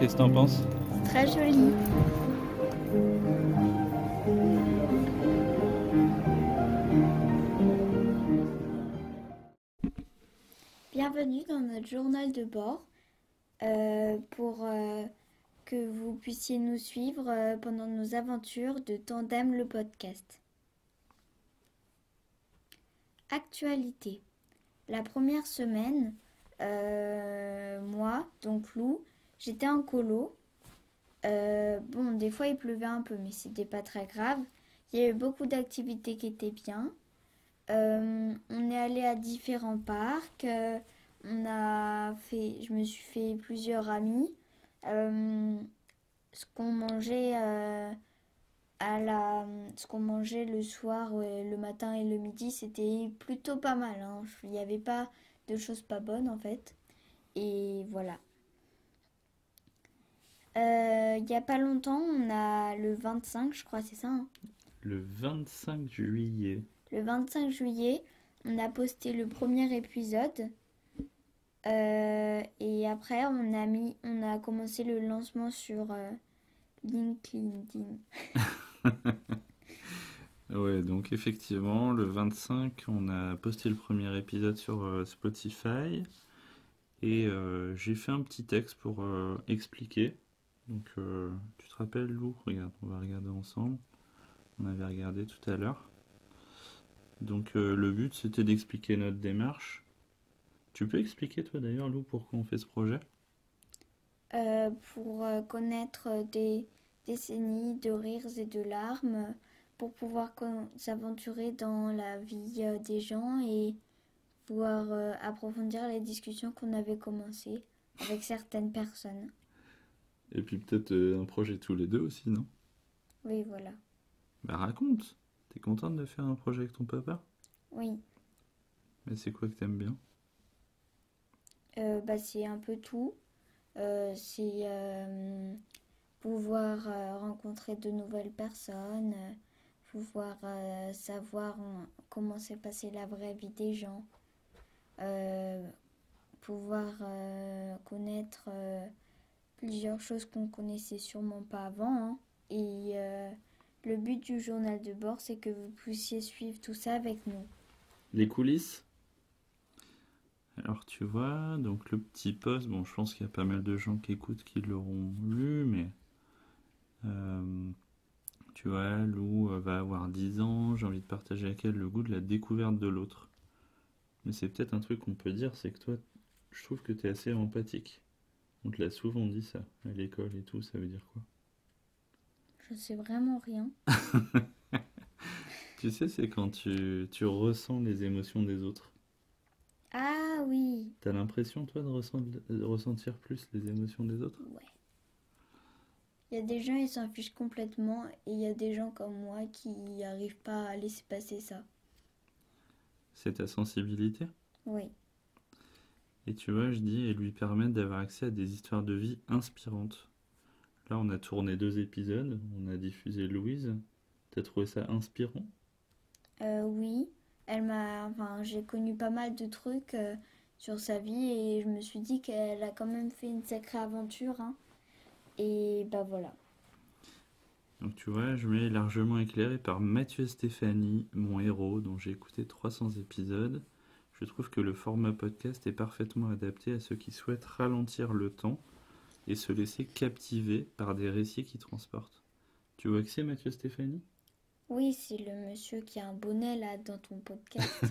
qu'est-ce que t'en penses Très joli. Bienvenue dans notre journal de bord euh, pour euh, que vous puissiez nous suivre euh, pendant nos aventures de Tandem le podcast. Actualité. La première semaine, moi, donc Lou, j'étais en colo. bon, des fois il pleuvait un peu, mais c'était pas très grave. Il y avait beaucoup d'activités qui étaient bien. Euh, on est allé à différents parcs. Euh, on a fait, je me suis fait plusieurs amis. Euh, ce qu'on mangeait à la, ce qu'on mangeait le soir, le matin et le midi, c'était plutôt pas mal. Hein. Il n'y avait pas de choses pas bonnes en fait. Et voilà. Il n'y a pas longtemps, on a le 25, je crois, c'est ça. Hein. le 25 juillet le 25 juillet, on a posté le premier épisode. Euh, et après, on a mis, on a commencé le lancement sur euh, LinkedIn. ouais, donc effectivement, le 25, on a posté le premier épisode sur euh, Spotify. Et j'ai fait un petit texte pour expliquer. Donc, tu te rappelles, Lou? Regarde, on va regarder ensemble. On avait regardé tout à l'heure. Donc euh, le but c'était d'expliquer notre démarche. Tu peux expliquer toi d'ailleurs Lou pourquoi on fait ce projet? Euh, Pour euh, connaître des décennies de rires et de larmes, pour pouvoir s'aventurer dans la vie des gens et pouvoir approfondir les discussions qu'on avait commencées avec certaines personnes. Et puis peut-être un projet tous les deux aussi, non? Oui, voilà. Bah raconte T'es contente de faire un projet avec ton papa? Oui. Mais c'est quoi que t'aimes bien? Euh, bah, C'est un peu tout. Euh, c'est euh, pouvoir rencontrer de nouvelles personnes, pouvoir savoir comment s'est passée la vraie vie des gens, pouvoir connaître plusieurs choses qu'on connaissait sûrement pas avant. Hein. et le but du journal de bord, c'est que vous puissiez suivre tout ça avec nous. Les coulisses? Alors tu vois, donc le petit post, bon je pense qu'il y a pas mal de gens qui écoutent qui l'auront lu, mais euh, tu vois, Lou euh, va avoir 10 ans, j'ai envie de partager avec elle le goût de la découverte de l'autre. Mais c'est peut-être un truc qu'on peut dire, c'est que toi, je trouve que tu es assez empathique. On te l'a souvent dit ça, à l'école et tout, ça veut dire quoi? Je sais vraiment rien. tu sais, c'est quand tu, tu, ressens les émotions des autres. Ah oui. T'as l'impression, toi, de, ressentir plus les émotions des autres? Ouais. Il y a des gens, ils s'en fichent complètement, et il y a des gens comme moi qui n'arrivent pas à laisser passer ça. C'est ta sensibilité? Oui. Et tu vois, je dis, et lui permettre d'avoir accès à des histoires de vie inspirantes. Là, on a tourné deux épisodes, on a diffusé Louise. T'as trouvé ça inspirant? Euh, Oui, elle m'a, enfin, j'ai connu pas mal de trucs euh, sur sa vie et je me suis dit qu'elle a quand même fait une sacrée aventure. Hein. Et bah voilà. Donc tu vois, je m'ai largement éclairé par Mathieu Stéphanie, mon héros, dont j'ai écouté 300 épisodes. Je trouve que le format podcast est parfaitement adapté à ceux qui souhaitent ralentir le temps et se laisser captiver par des récits qui transportent. Tu vois que c'est Mathieu Stéphanie? Oui, c'est le monsieur qui a un bonnet là dans ton podcast.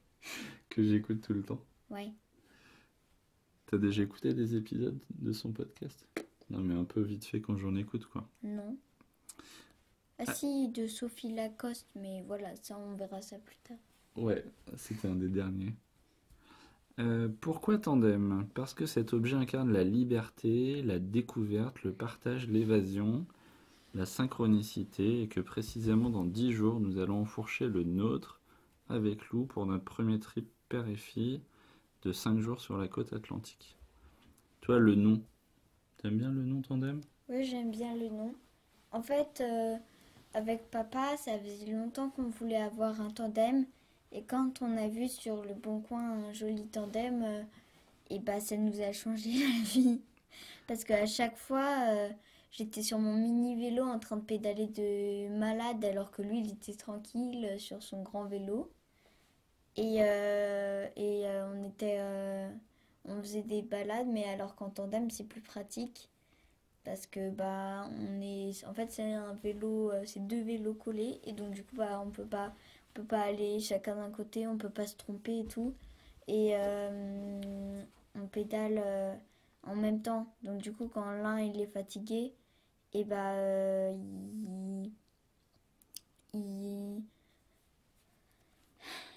que j'écoute tout le temps. Oui. T'as déjà écouté des épisodes de son podcast? Non, mais un peu vite fait quand j'en écoute, quoi. Non. Ah, ah, si, de Sophie Lacoste, mais voilà, ça on verra ça plus tard. Ouais, c'était un des derniers. Euh, pourquoi tandem? Parce que cet objet incarne la liberté, la découverte, le partage, l'évasion, la synchronicité, et que précisément dans dix jours, nous allons enfourcher le nôtre avec Lou pour notre premier trip père et fille de cinq jours sur la côte atlantique. Toi, le nom, t'aimes bien le nom tandem? Oui, j'aime bien le nom. En fait, euh, avec papa, ça faisait longtemps qu'on voulait avoir un tandem et quand on a vu sur le bon coin un joli tandem, et euh, bah ça nous a changé la vie. Parce qu'à chaque fois, euh, j'étais sur mon mini vélo en train de pédaler de malade alors que lui, il était tranquille euh, sur son grand vélo. Et, et on était, on faisait des balades, mais alors qu'en tandem, c'est plus pratique. Parce que bah on est en fait c'est un vélo c'est deux vélos collés et donc du coup bah on peut pas peut pas aller chacun d'un côté on peut pas se tromper et tout et euh, on pédale euh, en même temps donc du coup quand l'un il est fatigué et bah euh, il, il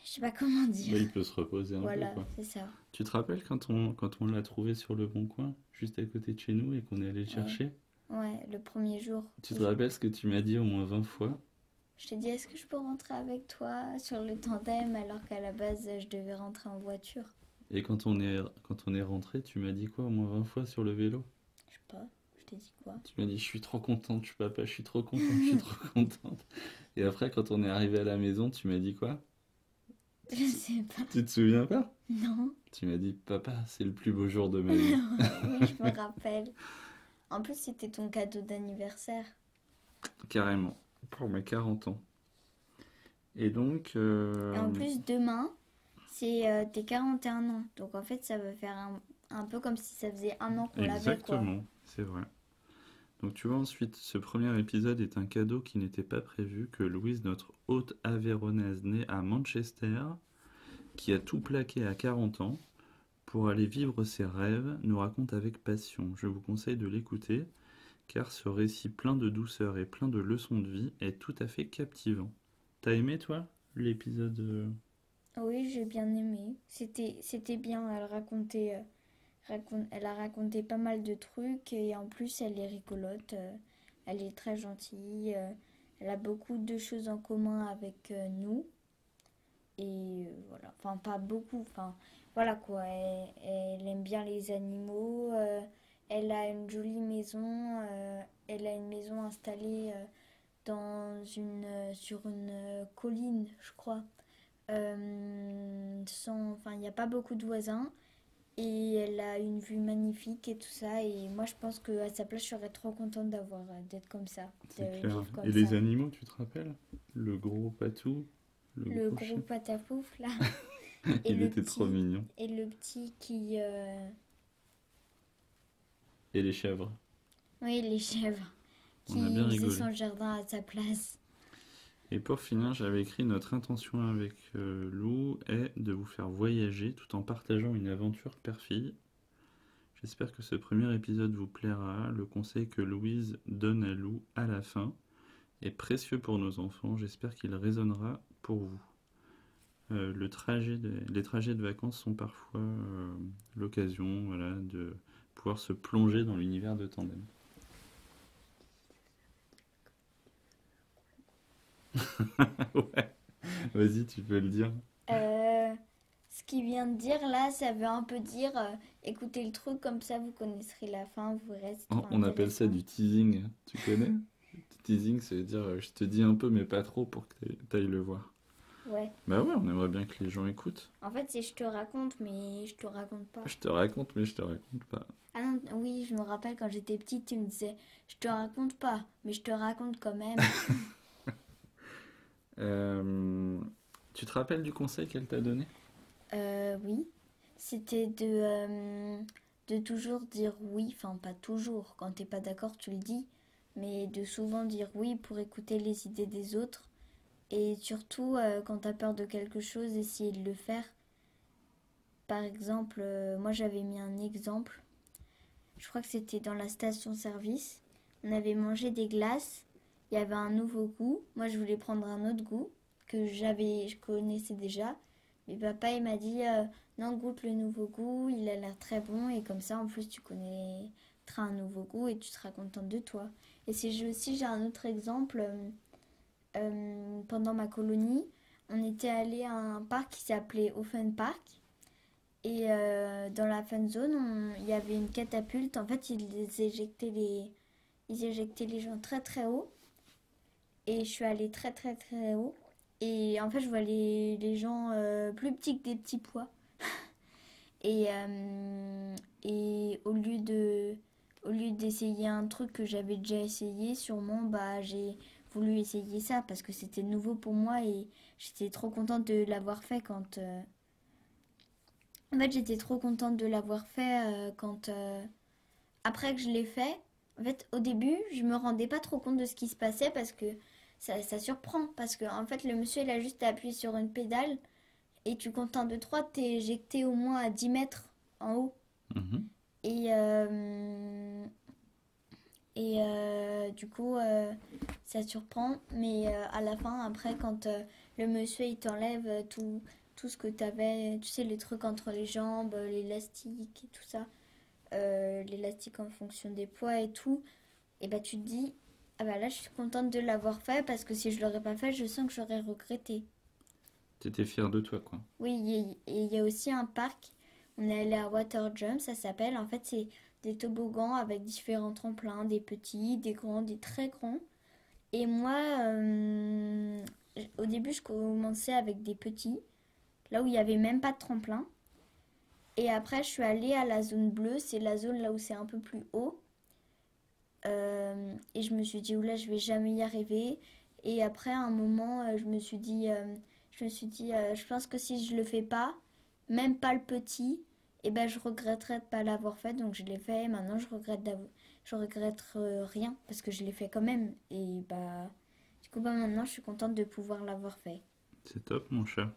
je sais pas comment Bah, dire il peut se reposer un voilà peu, quoi. c'est ça Tu te rappelles quand on, quand on l'a trouvé sur le bon coin, juste à côté de chez nous, et qu'on est allé le Ouais. chercher? ouais le premier jour Tu te rappelles ce que tu m'as dit au moins 20 fois? Je t'ai dit, est-ce que je peux rentrer avec toi sur le tandem alors qu'à la base, je devais rentrer en voiture? Et quand on est, quand on est rentré, tu m'as dit quoi au moins 20 fois sur le vélo? Je sais pas, je t'ai dit quoi? Tu m'as dit, je suis trop contente, je suis papa, je suis trop contente, je suis trop contente. Et après, quand on est arrivé à la maison, tu m'as dit quoi? Je sais pas. Tu te souviens pas? Non. Tu m'as dit, papa, c'est le plus beau jour de ma vie. Oui, je me rappelle. En plus, c'était ton cadeau d'anniversaire. Carrément, pour mes 40 ans. Et donc, euh, Et en plus, demain, c'est euh, tes 41 ans. Donc en fait, ça va faire un, un peu comme si ça faisait un an qu'on l'avait, exactement, c'est vrai. Donc tu vois, ensuite, ce premier épisode est un cadeau qui n'était pas prévu, que Louise, notre hôte avéronaise née à Manchester, qui a tout plaqué à 40 ans, pour aller vivre ses rêves, nous raconte avec passion. Je vous conseille de l'écouter, car ce récit plein de douceur et plein de leçons de vie est tout à fait captivant. T'as aimé, toi, l'épisode euh, Oui, j'ai bien aimé. C'était, bien. Elle racontait, euh, elle a raconté pas mal de trucs et en plus, elle est rigolote. euh, elle est très gentille. elle a beaucoup de choses en commun avec nous. Et voilà. Enfin, pas beaucoup. Enfin, voilà quoi. Elle aime bien les animaux. Elle a une jolie maison. euh, elle a une maison installée euh, dans une, euh, sur une colline, je crois. Sans, enfin, il n'y a pas beaucoup de voisins et elle a une vue magnifique et tout ça. Et moi, je pense que à sa place, je serais trop contente d'avoir d'être comme ça, clair. comme Et les animaux, tu te rappelles? Le gros patou, le, Le gros patapouf là, et Il le était trop mignon. et le petit qui, euh, Et les chèvres. oui, les chèvres, qui On a bien rigolé. son jardin à sa place. Et pour finir, j'avais écrit notre intention avec euh, Lou est de vous faire voyager tout en partageant une aventure père-fille. J'espère que ce premier épisode vous plaira. Le conseil que Louise donne à Lou à la fin est précieux pour nos enfants. J'espère qu'il résonnera pour vous. Euh, le trajet de- les trajets de vacances sont parfois euh, l'occasion voilà, de pouvoir se plonger dans l'univers de Tandem. ouais, vas-y, tu peux le dire. Euh, ce qu'il vient de dire là, ça veut un peu dire euh, écoutez le truc comme ça, vous connaisserez la fin, vous c'est On, appelle ça du teasing, tu connais? Teasing, ça veut dire euh, je te dis un peu, mais pas trop pour que t'ailles- t'ailles le voir. Ouais. Bah ouais, on aimerait bien que les gens écoutent. En fait, c'est je te raconte, mais je te raconte pas. Je te raconte, mais je te raconte pas. Ah non, oui, je me rappelle quand j'étais petite, tu me disais je te raconte pas, mais je te raconte quand même. Euh, tu te rappelles du conseil qu'elle t'a donné? Euh, oui, c'était de, euh, de toujours dire oui, enfin pas toujours, quand t'es pas d'accord tu le dis, mais de souvent dire oui pour écouter les idées des autres et surtout euh, quand t'as peur de quelque chose, essayer de le faire. Par exemple, euh, moi j'avais mis un exemple, je crois que c'était dans la station-service, on avait mangé des glaces, il y avait un nouveau goût, moi je voulais prendre un autre goût que j'avais, je connaissais déjà. Mais papa, il m'a dit euh, non, goûte le nouveau goût, il a l'air très bon et comme ça, en plus, tu connaîtras un nouveau goût et tu seras contente de toi. Et si j'ai aussi, j'ai un autre exemple. Euh, pendant ma colonie, on était allé à un parc qui s'appelait Open Park. Et euh, dans la fun zone, on- il y avait une catapulte. En fait, ils éjectaient les, ils éjectaient les gens très très haut. Et je suis allée très très très haut. Et en fait, je vois les, les gens euh, plus petits que des petits pois. et, et au lieu de, au lieu d'essayer un truc que j'avais déjà essayé, sûrement, bah, j'ai voulu essayer ça parce que c'était nouveau pour moi et j'étais trop contente de l'avoir fait quand. euh, En fait, j'étais trop contente de l'avoir fait euh, quand. euh, Après que je l'ai fait, en fait, au début, je me rendais pas trop compte de ce qui se passait parce que ça, ça surprend. Parce que, en fait, le monsieur, il a juste appuyé sur une pédale et tu comptes un 2, 3, t'es éjecté au moins à 10 mètres en haut. Mhm. Et, et euh, du coup, euh, ça surprend. Mais euh, à la fin, après, quand le monsieur il t'enlève tout, tout ce que tu avais, tu sais, les trucs entre les jambes, l'élastique et tout ça, l'élastique en fonction des poids et tout, et bah tu te dis, ah bah là, je suis contente de l'avoir fait parce que si je l'aurais pas fait, je sens que j'aurais regretté. T'étais fier de toi, quoi. Oui, et il y a aussi un parc. On est allé à Water Jump, ça s'appelle. En fait, c'est des toboggans avec différents tremplins, des petits, des grands, des très grands. Et moi, euh, au début, je commençais avec des petits, là où il n'y avait même pas de tremplin. Et après, je suis allée à la zone bleue, c'est la zone là où c'est un peu plus haut. Euh, et je me suis dit, oula, je vais jamais y arriver. Et après, à un moment, euh, je me suis dit, je me suis dit, je pense que si je le fais pas, même pas le petit, et ben je regretterais de pas l'avoir fait. Donc je l'ai fait. Et maintenant, je regrette d'avoir, je regrette euh, rien parce que je l'ai fait quand même. Et bah, du coup, bah maintenant, je suis contente de pouvoir l'avoir fait. C'est top, mon chat.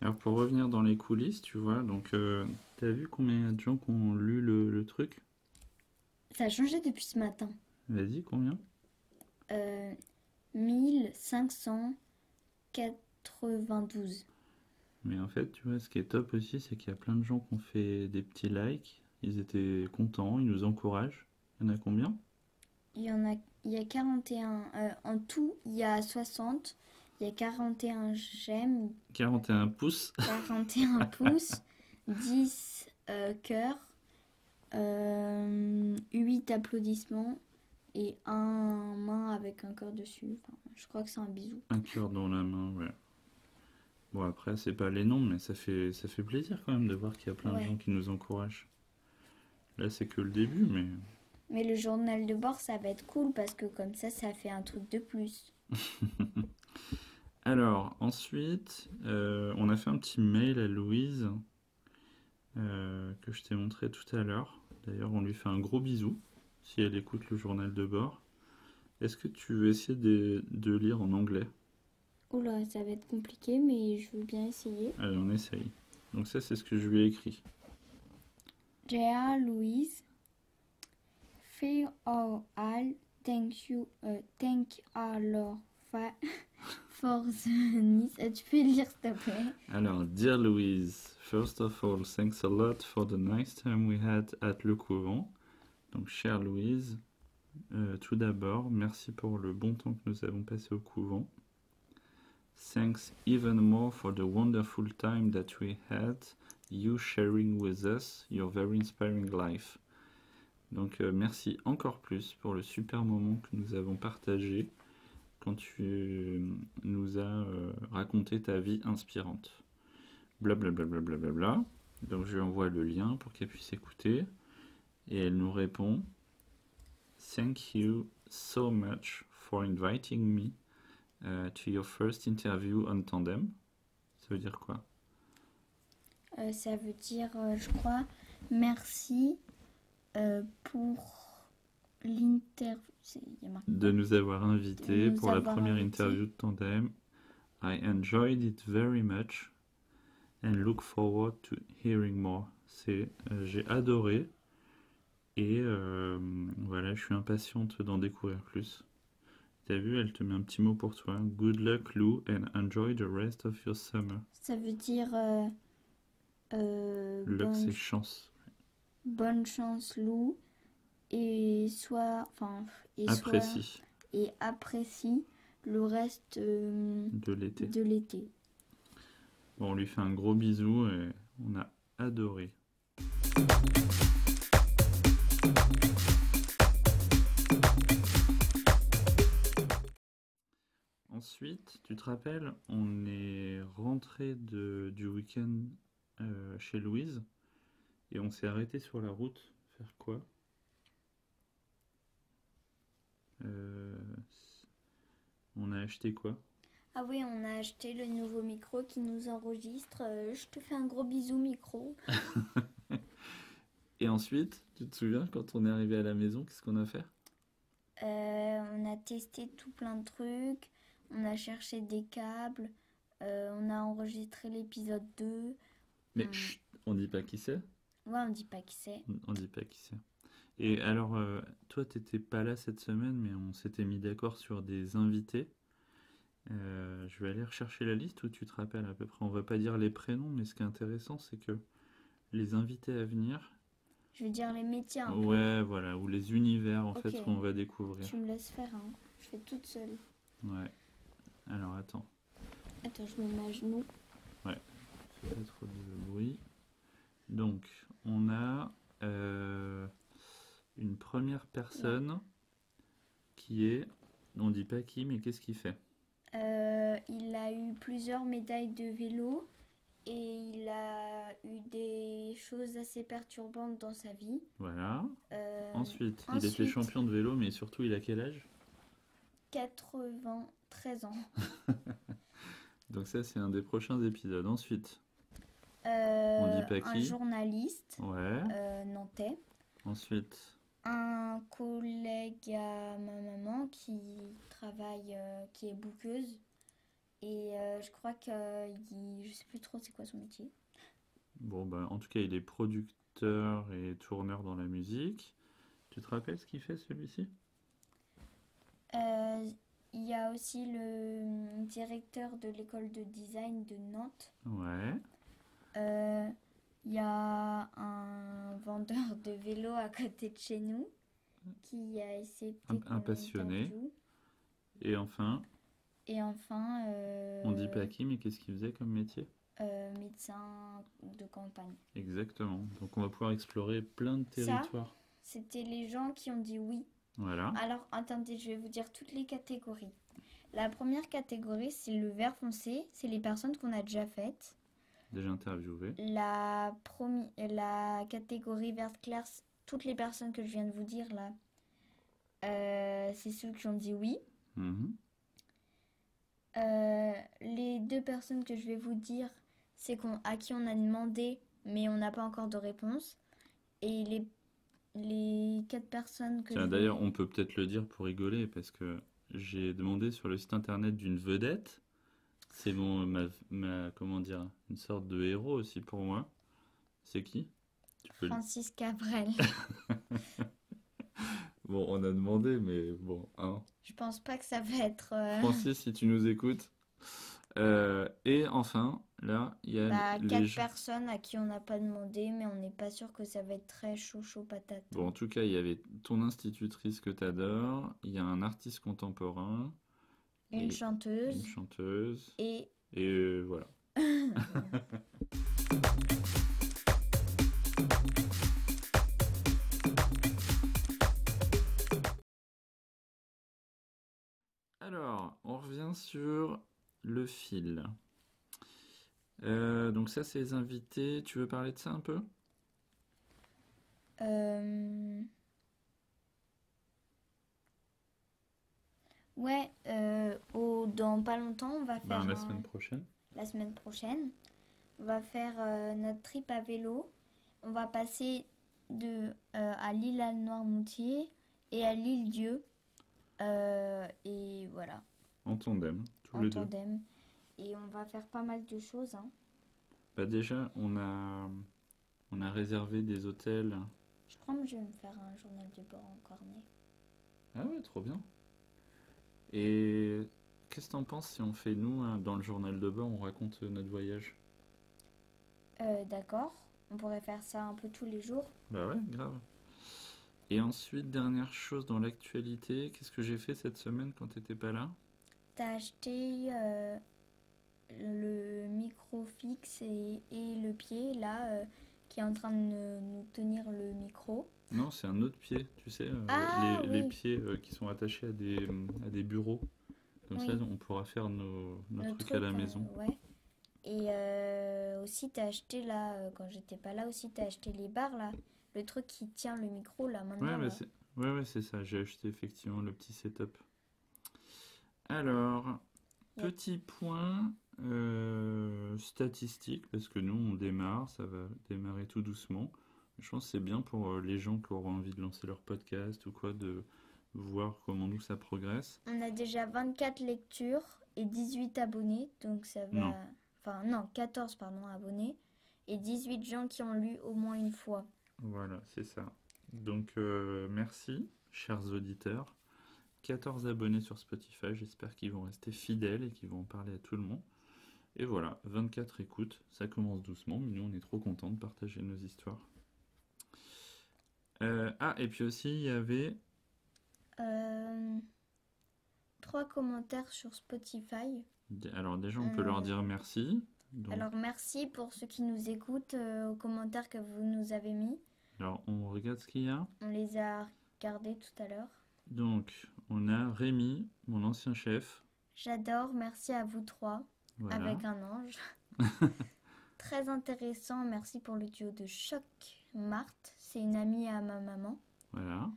Alors, pour revenir dans les coulisses, tu vois, donc, euh, t'as vu combien de gens qui ont lu le, le truc? Ça a changé depuis ce matin. Vas-y, combien? Euh, 1592. Mais en fait, tu vois, ce qui est top aussi, c'est qu'il y a plein de gens qui ont fait des petits likes. Ils étaient contents, ils nous encouragent. Il y en a combien? Il y en a, il y a 41. euh, en tout, il y a 60. Il y a 41 j'aime, 41 pouces. 41 pouces, 10 euh, cœurs, euh, 8 applaudissements et un main avec un cœur dessus. Enfin, je crois que c'est un bisou. Un cœur dans la main, ouais. Bon, après, c'est pas les noms, mais ça fait, ça fait plaisir quand même de voir qu'il y a plein de gens qui nous encouragent. Là, c'est que le début, mais Mais le journal de bord, ça va être cool parce que comme ça, ça fait un truc de plus. Alors, ensuite, euh, on a fait un petit mail à Louise euh, que je t'ai montré tout à l'heure. D'ailleurs, on lui fait un gros bisou si elle écoute le journal de bord. Est-ce que tu veux essayer de, de lire en anglais? Oula, ça va être compliqué, mais je veux bien essayer. Allez, on essaye. Donc ça, c'est ce que je lui ai écrit. Dear Louise, feel all all thank you, uh, thank fa- for the nice. Euh, Tu peux lire s'il te plaît? Alors, Dear Louise, first of all, thanks a lot for the nice time we had at Le Couvent. Donc, chère Louise, euh, tout d'abord, merci pour le bon temps que nous avons passé au couvent. Thanks even more for the wonderful time that we had, you sharing with us your very inspiring life. Donc, euh, merci encore plus pour le super moment que nous avons partagé quand tu euh, nous as euh, raconté ta vie inspirante. Blablabla. Bla, bla, bla, bla. Donc je lui envoie le lien pour qu'elle puisse écouter. Et elle nous répond Thank you so much for inviting me uh, to your first interview on Tandem. Ça veut dire quoi? Euh, ça veut dire, euh, je crois, merci euh, pour l'interview. De nous avoir invités pour la première interview de Tandem. I enjoyed it very much and look forward to hearing more. C'est j'ai adoré et voilà, je suis impatiente d'en découvrir plus. T'as vu, elle te met un petit mot pour toi. Good luck Lou and enjoy the rest of your summer. Ça veut dire euh, euh, Luck c'est bonne, chance. bonne chance Lou et soit enfin et soit Apprécie et apprécie le reste euh, de l'été. de l'été. Bon, on lui fait un gros bisou et on a adoré. Ensuite, tu te rappelles, on est rentré de, du week-end euh, chez Louise et on s'est arrêté sur la route. Faire quoi? Euh, on a acheté quoi? Ah oui, on a acheté le nouveau micro qui nous enregistre. Euh, je te fais un gros bisou micro. Et ensuite, tu te souviens, quand on est arrivé à la maison, qu'est-ce qu'on a fait? On a testé tout plein de trucs. On a cherché des câbles. euh, on a enregistré l'épisode 2. Mais Hmm. chut, on dit pas qui c'est Ouais, on dit pas qui c'est. On dit pas qui c'est. Et alors, euh, toi, t'étais pas là cette semaine, mais on s'était mis d'accord sur des invités. Euh, je vais aller rechercher la liste où tu te rappelles à peu près. On va pas dire les prénoms, mais ce qui est intéressant, c'est que les invités à venir, Je veux dire les métiers un peu. ouais, voilà, ou les univers en fait qu'on va découvrir. Tu me laisses faire, hein. Je fais toute seule. Ouais. Alors attends, Attends, je me mets à genoux. fais pas trop de bruit. Donc, on a euh, une première personne qui est, on dit pas qui, mais qu'est-ce qu'il fait? Euh, il a eu plusieurs médailles de vélo et il a eu des choses assez perturbantes dans sa vie. Voilà. Euh, Ensuite, il était ensuite- champion de vélo, mais surtout, il a quel âge? 93 ans. Donc ça, c'est un des prochains épisodes. Ensuite, Euh, On dit pas un qui. journaliste ouais. euh, nantais. Ensuite, Un collègue à ma maman qui travaille, euh, qui est bouqueuse. Et je crois que il- je sais plus trop c'est quoi son métier. bon, bah, en tout cas, il est producteur et tourneur dans la musique. Tu te rappelles ce qu'il fait, celui-ci? Euh, il y a aussi le directeur de l'école de design de Nantes. Ouais. Euh, il y a un vendeur de vélo à côté de chez nous qui a essayé Un- de un passionné. Et enfin, Et enfin, euh, on dit pas qui, mais qu'est-ce qu'il faisait comme métier? euh, médecin de campagne. Exactement. Donc on va pouvoir explorer plein de territoires. C'était les gens qui ont dit oui. Voilà. Alors, attendez, je vais vous dire toutes les catégories. La première catégorie, c'est le vert foncé. C'est les personnes qu'on a déjà faites. Déjà interviewé. La, promi- la catégorie verte claire, toutes les personnes que je viens de vous dire là, euh, c'est ceux qui ont dit oui. Mhm. Euh, les deux personnes que je vais vous dire, c'est qu'on, à qui on a demandé, mais on n'a pas encore de réponse. Et les, les quatre personnes que Tiens, je d'ailleurs, on peut peut-être le dire pour rigoler, parce que j'ai demandé sur le site internet d'une vedette. C'est mon, ma, ma- comment dire, une sorte de héros aussi pour moi. C'est qui? Francis Cabrel. Bon, on a demandé, mais bon, hein. je pense pas que ça va être. euh, Francis, si tu nous écoutes. Euh, et enfin, là, il y a bah, les quatre gens. personnes à qui on n'a pas demandé, mais on n'est pas sûr que ça va être très chaud, chaud patate. Bon, en tout cas, il y avait ton institutrice que t'adores, il y a un artiste contemporain, Une et chanteuse une chanteuse, et et euh, voilà. Alors, on revient sur le fil. Euh, donc ça, c'est les invités. Tu veux parler de ça un peu? Euh, Ouais, euh, au, dans pas longtemps, on va faire Ben, la un- semaine prochaine. la semaine prochaine. On va faire euh, notre trip à vélo. On va passer de, euh, à l'île à Noirmoutier et à l'île Dieu. Euh, et voilà, En tandem, tous en les deux. tandem. Et on va faire pas mal de choses. hein. Bah déjà, on a, on a réservé des hôtels. Je crois que je vais me faire un journal de bord en cornet. Ah ouais, trop bien. Et qu'est-ce que t'en penses si on fait, nous, hein, dans le journal de bord, on raconte euh, notre voyage? Euh, D'accord, on pourrait faire ça un peu tous les jours. Bah ouais, grave. Et ensuite, dernière chose dans l'actualité, qu'est-ce que j'ai fait cette semaine quand t'étais pas là? T'as acheté euh, le micro fixe et, et le pied là euh, qui est en train de nous tenir le micro. Non, c'est un autre pied, tu sais, euh, Ah, les, pieds euh, qui sont attachés à des, à des bureaux. Comme ça, on pourra faire nos, nos trucs à la maison. ouais. Et aussi t'as acheté là, quand j'étais pas là aussi, t'as acheté les barres là. Le truc qui tient le micro là maintenant. Ouais, mais là. c'est Ouais, ouais, c'est ça. J'ai acheté effectivement le petit setup. Alors, petit point euh, statistique, parce que nous, on démarre, ça va démarrer tout doucement. Je pense que c'est bien pour euh, les gens qui auront envie de lancer leur podcast ou quoi, de voir comment nous ça progresse. On a déjà 24 lectures et 18 abonnés, donc ça va... Non. Enfin non, 14 pardon abonnés et 18 gens qui ont lu au moins une fois. Voilà, c'est ça. Donc, euh, merci, chers auditeurs. 14 abonnés sur Spotify, j'espère qu'ils vont rester fidèles et qu'ils vont en parler à tout le monde. Et voilà, 24 écoutes, ça commence doucement, mais nous on est trop contents de partager nos histoires. Euh, ah, et puis aussi, il y avait Euh, Trois commentaires sur Spotify. Alors déjà, on peut Euh, leur dire merci. Donc, alors... Alors merci pour ceux qui nous écoutent euh, aux commentaires que vous nous avez mis. on regarde ce qu'il y a. On les a regardés tout à l'heure. Donc, on a Rémi, mon ancien chef. J'adore, merci à vous trois, Voilà. avec un ange. Très intéressant, merci pour le duo de choc. Marthe, c'est une amie à ma maman. Voilà.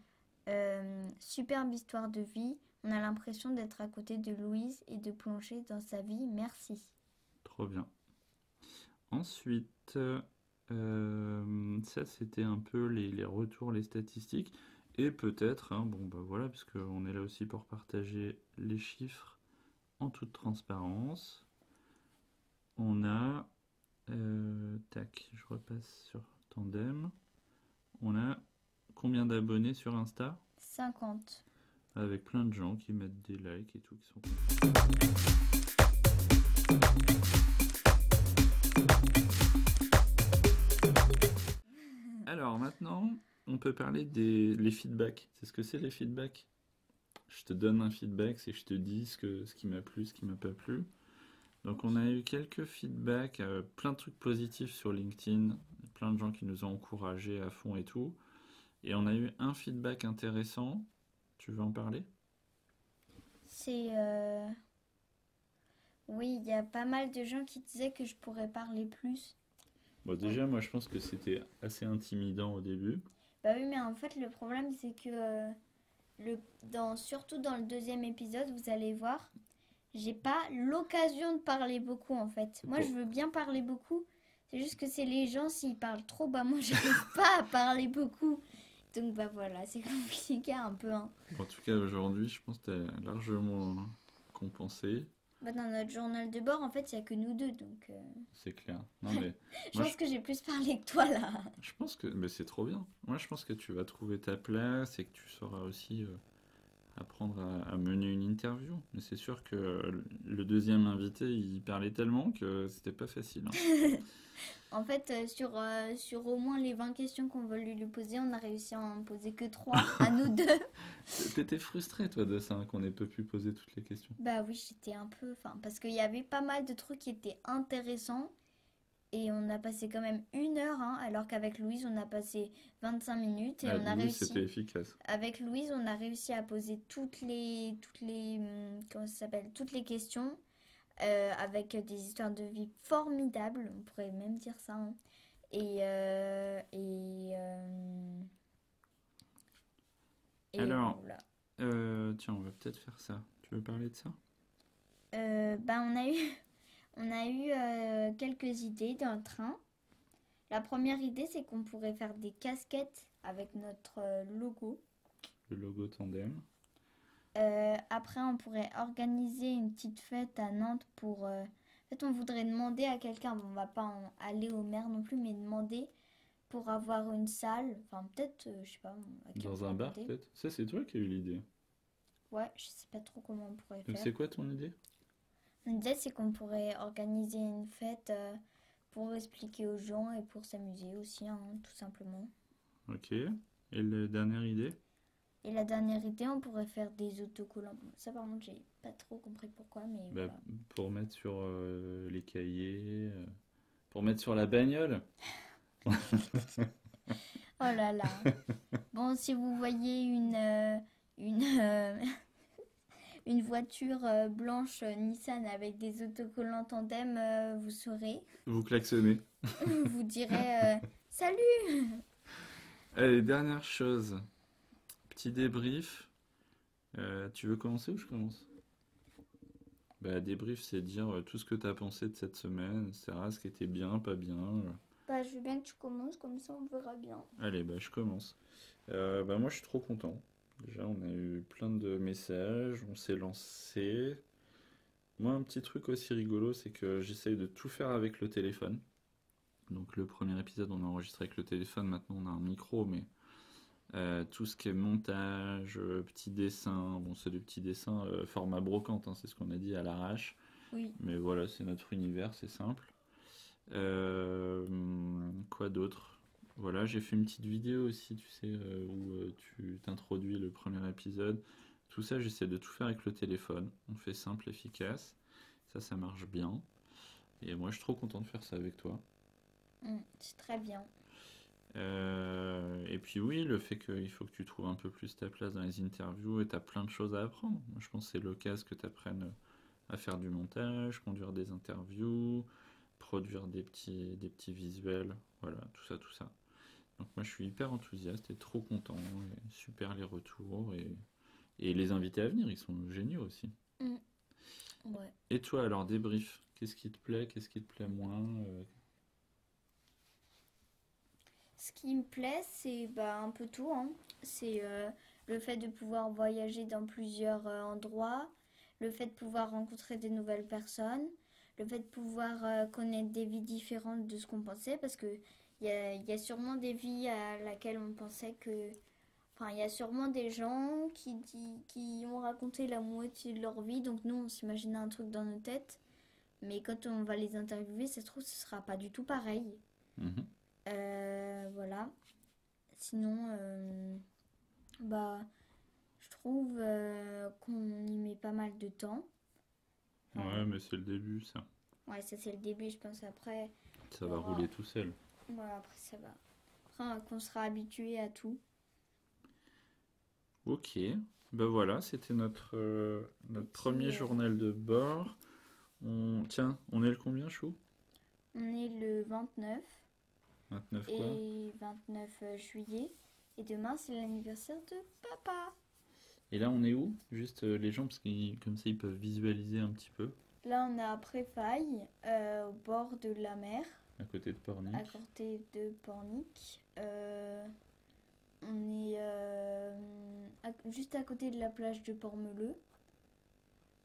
Euh, superbe histoire de vie. On a l'impression d'être à côté de Louise et de plonger dans sa vie. Merci. Trop bien. Ensuite, euh, ça c'était un peu les, les retours, les statistiques. Et peut-être, hein, bon bah voilà, parce qu'on est là aussi pour partager les chiffres en toute transparence. On a, euh, tac, je repasse sur Tandem. On a combien d'abonnés sur Insta? 50. Avec plein de gens qui mettent des likes et tout, qui sont. Alors maintenant, on peut parler des les feedbacks. C'est ce que c'est les feedbacks? Je te donne un feedback, c'est je te dis ce que, ce qui m'a plu, ce qui m'a pas plu. Donc on a eu quelques feedbacks, euh, plein de trucs positifs sur LinkedIn, plein de gens qui nous ont encouragés à fond et tout. Et on a eu un feedback intéressant. Tu veux en parler? C'est... euh, Oui, il y a pas mal de gens qui disaient que je pourrais parler plus. Bon, déjà, moi, je pense que c'était assez intimidant au début. Bah oui, mais en fait, le problème, c'est que euh, le, dans, surtout dans le deuxième épisode, vous allez voir, j'ai pas l'occasion de parler beaucoup, en fait. Moi, je veux bien parler beaucoup. C'est juste que c'est les gens, s'ils parlent trop, bah moi, j'arrive pas à parler beaucoup. Donc, bah voilà, c'est compliqué un peu, hein. En tout cas, aujourd'hui, je pense que tu as largement compensé. Bah, dans notre journal de bord, en fait, il y a que nous deux, donc... euh, C'est clair. Non, mais je Moi, pense que j'ai plus parlé que toi, là. je pense que mais c'est trop bien. Moi, je pense que tu vas trouver ta place et que tu sauras aussi euh, apprendre à, à mener une interview. Mais c'est sûr que le deuxième invité, il parlait tellement que c'était pas facile. hein. En fait, euh, sur, euh, sur au moins les 20 questions qu'on voulu lui poser, on a réussi à en poser que 3 à nous deux. T'étais frustré, toi, de ça, hein, qu'on n'ait pas pu poser toutes les questions? Bah oui, j'étais un peu... Enfin, parce qu'il y avait pas mal de trucs qui étaient intéressants. Et on a passé quand même une heure, hein, alors qu'avec Louise, on a passé 25 minutes. Et Ah, on a Louis, réussi... c'était efficace. Avec Louise, on a réussi à poser toutes les... Toutes les... hum, Comment ça s'appelle? Toutes les questions. euh, avec des histoires de vie formidables. On pourrait même dire ça. hein. Et... euh, et... euh, et Alors, voilà. Tiens, on va peut-être faire ça. Tu veux parler de ça? Euh, bah, on a eu, on a eu euh, quelques idées dans le train. La première idée, c'est qu'on pourrait faire des casquettes avec notre euh, logo. Le logo tandem. Euh, après, on pourrait organiser une petite fête à Nantes pour... euh, En fait, on voudrait demander à quelqu'un, bon, on va pas en aller au maire non plus, mais demander pour avoir une salle. Enfin, peut-être, euh, je sais pas. à Dans un bar, peut-être? Ça, c'est toi qui as eu l'idée. Ouais, je sais pas trop comment on pourrait Donc, faire. c'est quoi ton idée? Mon idée, c'est qu'on pourrait organiser une fête euh, pour expliquer aux gens et pour s'amuser aussi, hein, tout simplement. Ok. Et la dernière idée? Et la dernière idée, on pourrait faire des autocollants. Ça, par contre, j'ai pas trop compris pourquoi, mais Bah, voilà. pour mettre sur euh, les cahiers, euh, pour mettre sur la bagnole. Oh là là. Bon, si vous voyez une, euh, une, une voiture euh, blanche euh, Nissan avec des autocollants tandem, euh, vous saurez. Vous klaxonnez. vous direz Salut Allez, dernière chose. petit débrief. Euh, tu veux commencer ou je commence? Bah, débrief, c'est dire euh, tout ce que tu as pensé de cette semaine, etc. Ce qui était bien, pas bien. euh. Bah, je veux bien que tu commences, comme ça on verra bien. Allez, bah, je commence. Bah, moi, je suis trop content. Déjà, on a eu plein de messages, on s'est lancé. Moi, un petit truc aussi rigolo, c'est que j'essaye de tout faire avec le téléphone. Donc, le premier épisode, on a enregistré avec le téléphone. Maintenant, on a un micro, mais euh, tout ce qui est montage, euh, petits dessins, bon, c'est des petits dessins euh, format brocante, hein, c'est ce qu'on a dit à l'arrache. Oui. Mais voilà, c'est notre univers, c'est simple. Euh, quoi d'autre? Voilà, j'ai fait une petite vidéo aussi, tu sais, euh, où euh, tu t'introduis le premier épisode. Tout ça, j'essaie de tout faire avec le téléphone. On fait simple, efficace. Ça, ça marche bien. Et moi, je suis trop content de faire ça avec toi. Mm, c'est très bien. Euh, et puis oui, le fait qu'il faut que tu trouves un peu plus ta place dans les interviews et tu as plein de choses à apprendre. Moi, je pense que c'est l'occasion que tu apprennes à faire du montage, conduire des interviews, produire des petits, des petits visuels, voilà, tout ça, tout ça. Donc moi, je suis hyper enthousiaste et trop content, et super les retours et, et les invités à venir, ils sont géniaux aussi. Ouais. Et toi, alors, débrief, qu'est-ce qui te plaît, qu'est-ce qui te plaît moins euh, Ce qui me plaît, c'est bah, un peu tout. hein. C'est euh, le fait de pouvoir voyager dans plusieurs euh, endroits, le fait de pouvoir rencontrer des nouvelles personnes, le fait de pouvoir connaître des vies différentes de ce qu'on pensait, parce que il y a, il y a sûrement des vies à laquelle on pensait que... Enfin, il y a sûrement des gens qui, qui ont raconté la moitié de leur vie, donc nous, on s'imaginait un truc dans nos têtes, mais quand on va les interviewer, ça se trouve, ce sera pas du tout pareil. mhm. Euh, voilà. Sinon, euh, bah, je trouve euh, qu'on y met pas mal de temps. Ouais, mais c'est le début, ça. Ouais, ça c'est le début, je pense. Après, Ça va rouler tout seul. Voilà, après ça va. Après, qu'on sera habitué à tout. Ok, ben voilà, c'était notre, euh, notre Petit, premier euh, journal de bord. On... Tiens, on est le combien, Chou? On est le 29 29 quoi? et 29 juillet. Et demain, c'est l'anniversaire de papa. Et là, on est où? Juste euh, les gens, parce que comme ça, ils peuvent visualiser un petit peu, Là, on est à Préfaille, euh, au bord de la mer. À côté de Pornic. à côté de Pornic. Euh, on est euh, à- juste à côté de la plage de Pormeleux.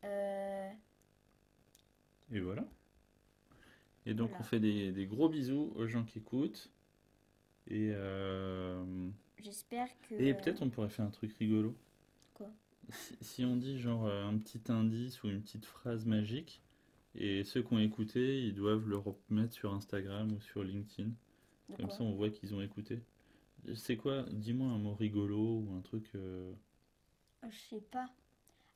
Euh, Et voilà. Et donc, Voilà. on fait des, des gros bisous aux gens qui écoutent. Et, euh, J'espère que... et peut-être on pourrait faire un truc rigolo. Quoi? Si, si on dit genre un petit indice ou une petite phrase magique, et ceux qui ont écouté, ils doivent le remettre sur Instagram ou sur LinkedIn. Comme ça, on voit qu'ils ont écouté. C'est quoi? Dis-moi un mot rigolo ou un truc. euh, Je sais pas.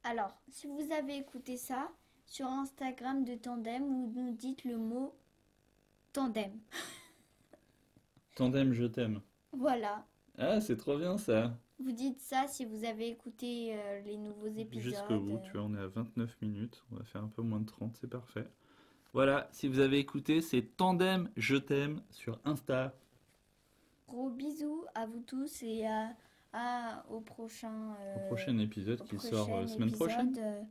Alors, si vous avez écouté ça, sur Instagram de Tandem, vous nous dites le mot Tandem. Tandem, je t'aime. Voilà. Ah, c'est trop bien ça. Vous dites ça si vous avez écouté euh, les nouveaux épisodes. Jusqu'au bout, tu vois, on est à 29 minutes. On va faire un peu moins de 30, c'est parfait. Voilà, si vous avez écouté, c'est Tandem, je t'aime sur Insta. Gros bisous à vous tous et à, à- au prochain, Au euh, prochain épisode au qui prochain sort euh, semaine épisode, prochaine. euh,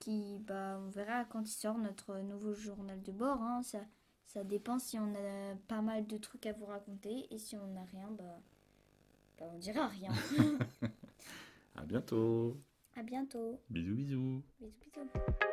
qui, bah, on verra quand il sort notre nouveau journal de bord. hein. Ça, ça dépend si on a pas mal de trucs à vous raconter et si on n'a rien, bah, bah, on dira rien. À bientôt. à bientôt. Bisous, bisous. Bisous, bisous.